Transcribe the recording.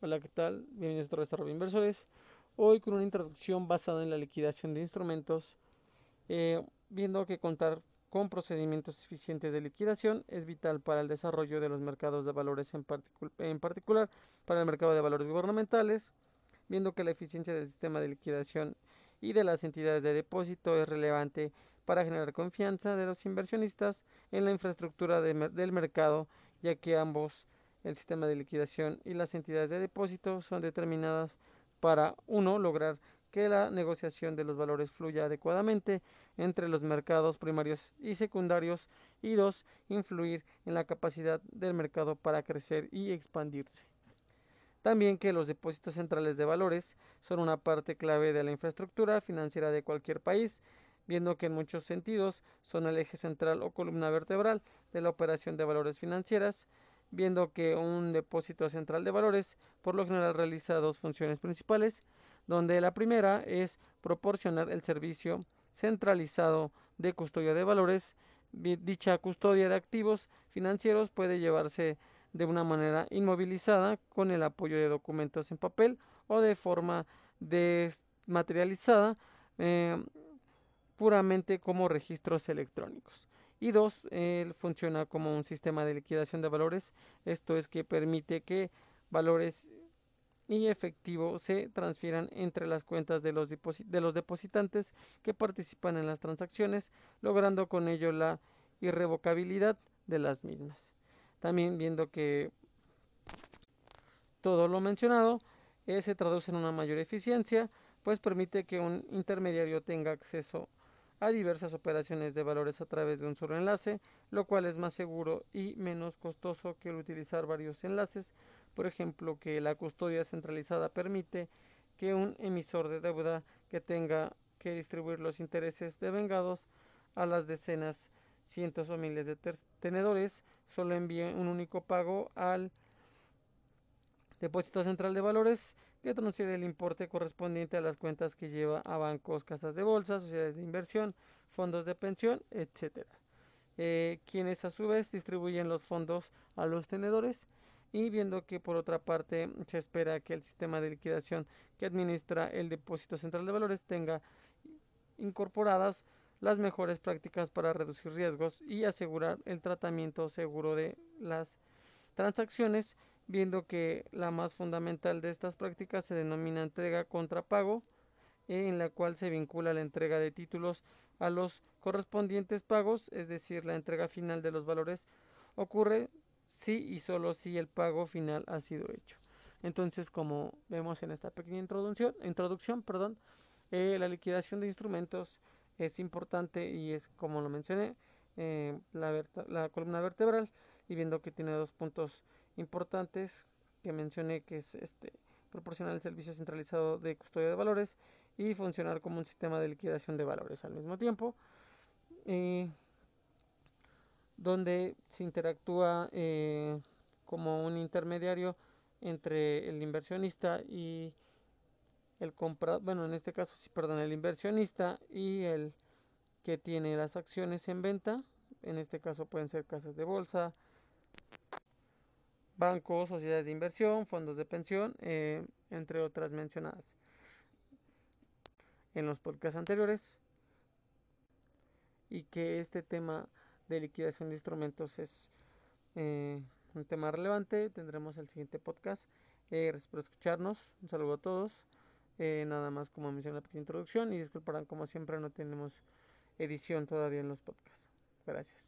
Hola, ¿qué tal? Bienvenidos a otro Desarrollo de Inversores. Hoy con una introducción basada en la liquidación de instrumentos, eh, viendo que contar con procedimientos eficientes de liquidación es vital para el desarrollo de los mercados de valores, en, en particular para el mercado de valores gubernamentales, viendo que la eficiencia del sistema de liquidación y de las entidades de depósito es relevante para generar confianza de los inversionistas en la infraestructura del mercado, ya que ambos el sistema de liquidación y las entidades de depósito son determinadas para, uno, lograr que la negociación de los valores fluya adecuadamente entre los mercados primarios y secundarios y dos, influir en la capacidad del mercado para crecer y expandirse. También que los depósitos centrales de valores son una parte clave de la infraestructura financiera de cualquier país, viendo que en muchos sentidos son el eje central o columna vertebral de la operación de valores financieras, viendo que un depósito central de valores por lo general realiza dos funciones principales, donde la primera es proporcionar el servicio centralizado de custodia de valores. Dicha custodia de activos financieros puede llevarse de una manera inmovilizada con el apoyo de documentos en papel o de forma desmaterializada eh, puramente como registros electrónicos y dos, él funciona como un sistema de liquidación de valores, esto es que permite que valores y efectivo se transfieran entre las cuentas de los, de los depositantes que participan en las transacciones, logrando con ello la irrevocabilidad de las mismas. También viendo que todo lo mencionado eh, se traduce en una mayor eficiencia, pues permite que un intermediario tenga acceso a diversas operaciones de valores a través de un solo enlace, lo cual es más seguro y menos costoso que el utilizar varios enlaces. Por ejemplo, que la custodia centralizada permite que un emisor de deuda que tenga que distribuir los intereses devengados a las decenas, cientos o miles de tenedores solo envíe un único pago al Depósito Central de Valores que transfiere el importe correspondiente a las cuentas que lleva a bancos, casas de bolsa, sociedades de inversión, fondos de pensión, etc. Eh, quienes a su vez distribuyen los fondos a los tenedores y viendo que por otra parte se espera que el sistema de liquidación que administra el depósito central de valores tenga incorporadas las mejores prácticas para reducir riesgos y asegurar el tratamiento seguro de las transacciones viendo que la más fundamental de estas prácticas se denomina entrega contra pago, en la cual se vincula la entrega de títulos a los correspondientes pagos, es decir, la entrega final de los valores ocurre si y solo si el pago final ha sido hecho. Entonces, como vemos en esta pequeña introducción, introducción perdón, eh, la liquidación de instrumentos es importante y es, como lo mencioné, eh, la, la columna vertebral y viendo que tiene dos puntos importantes que mencioné que es este proporcionar el servicio centralizado de custodia de valores y funcionar como un sistema de liquidación de valores al mismo tiempo donde se interactúa eh, como un intermediario entre el inversionista y el comprador, bueno, en este caso sí, perdón, el inversionista y el que tiene las acciones en venta, en este caso pueden ser casas de bolsa, bancos, sociedades de inversión, fondos de pensión, eh, entre otras mencionadas en los podcasts anteriores y que este tema de liquidación de instrumentos es eh, un tema relevante. Tendremos el siguiente podcast. Eh, gracias por escucharnos. Un saludo a todos. nada más como mencioné la pequeña introducción y disculparán como siempre no tenemos edición todavía en los podcasts. Gracias.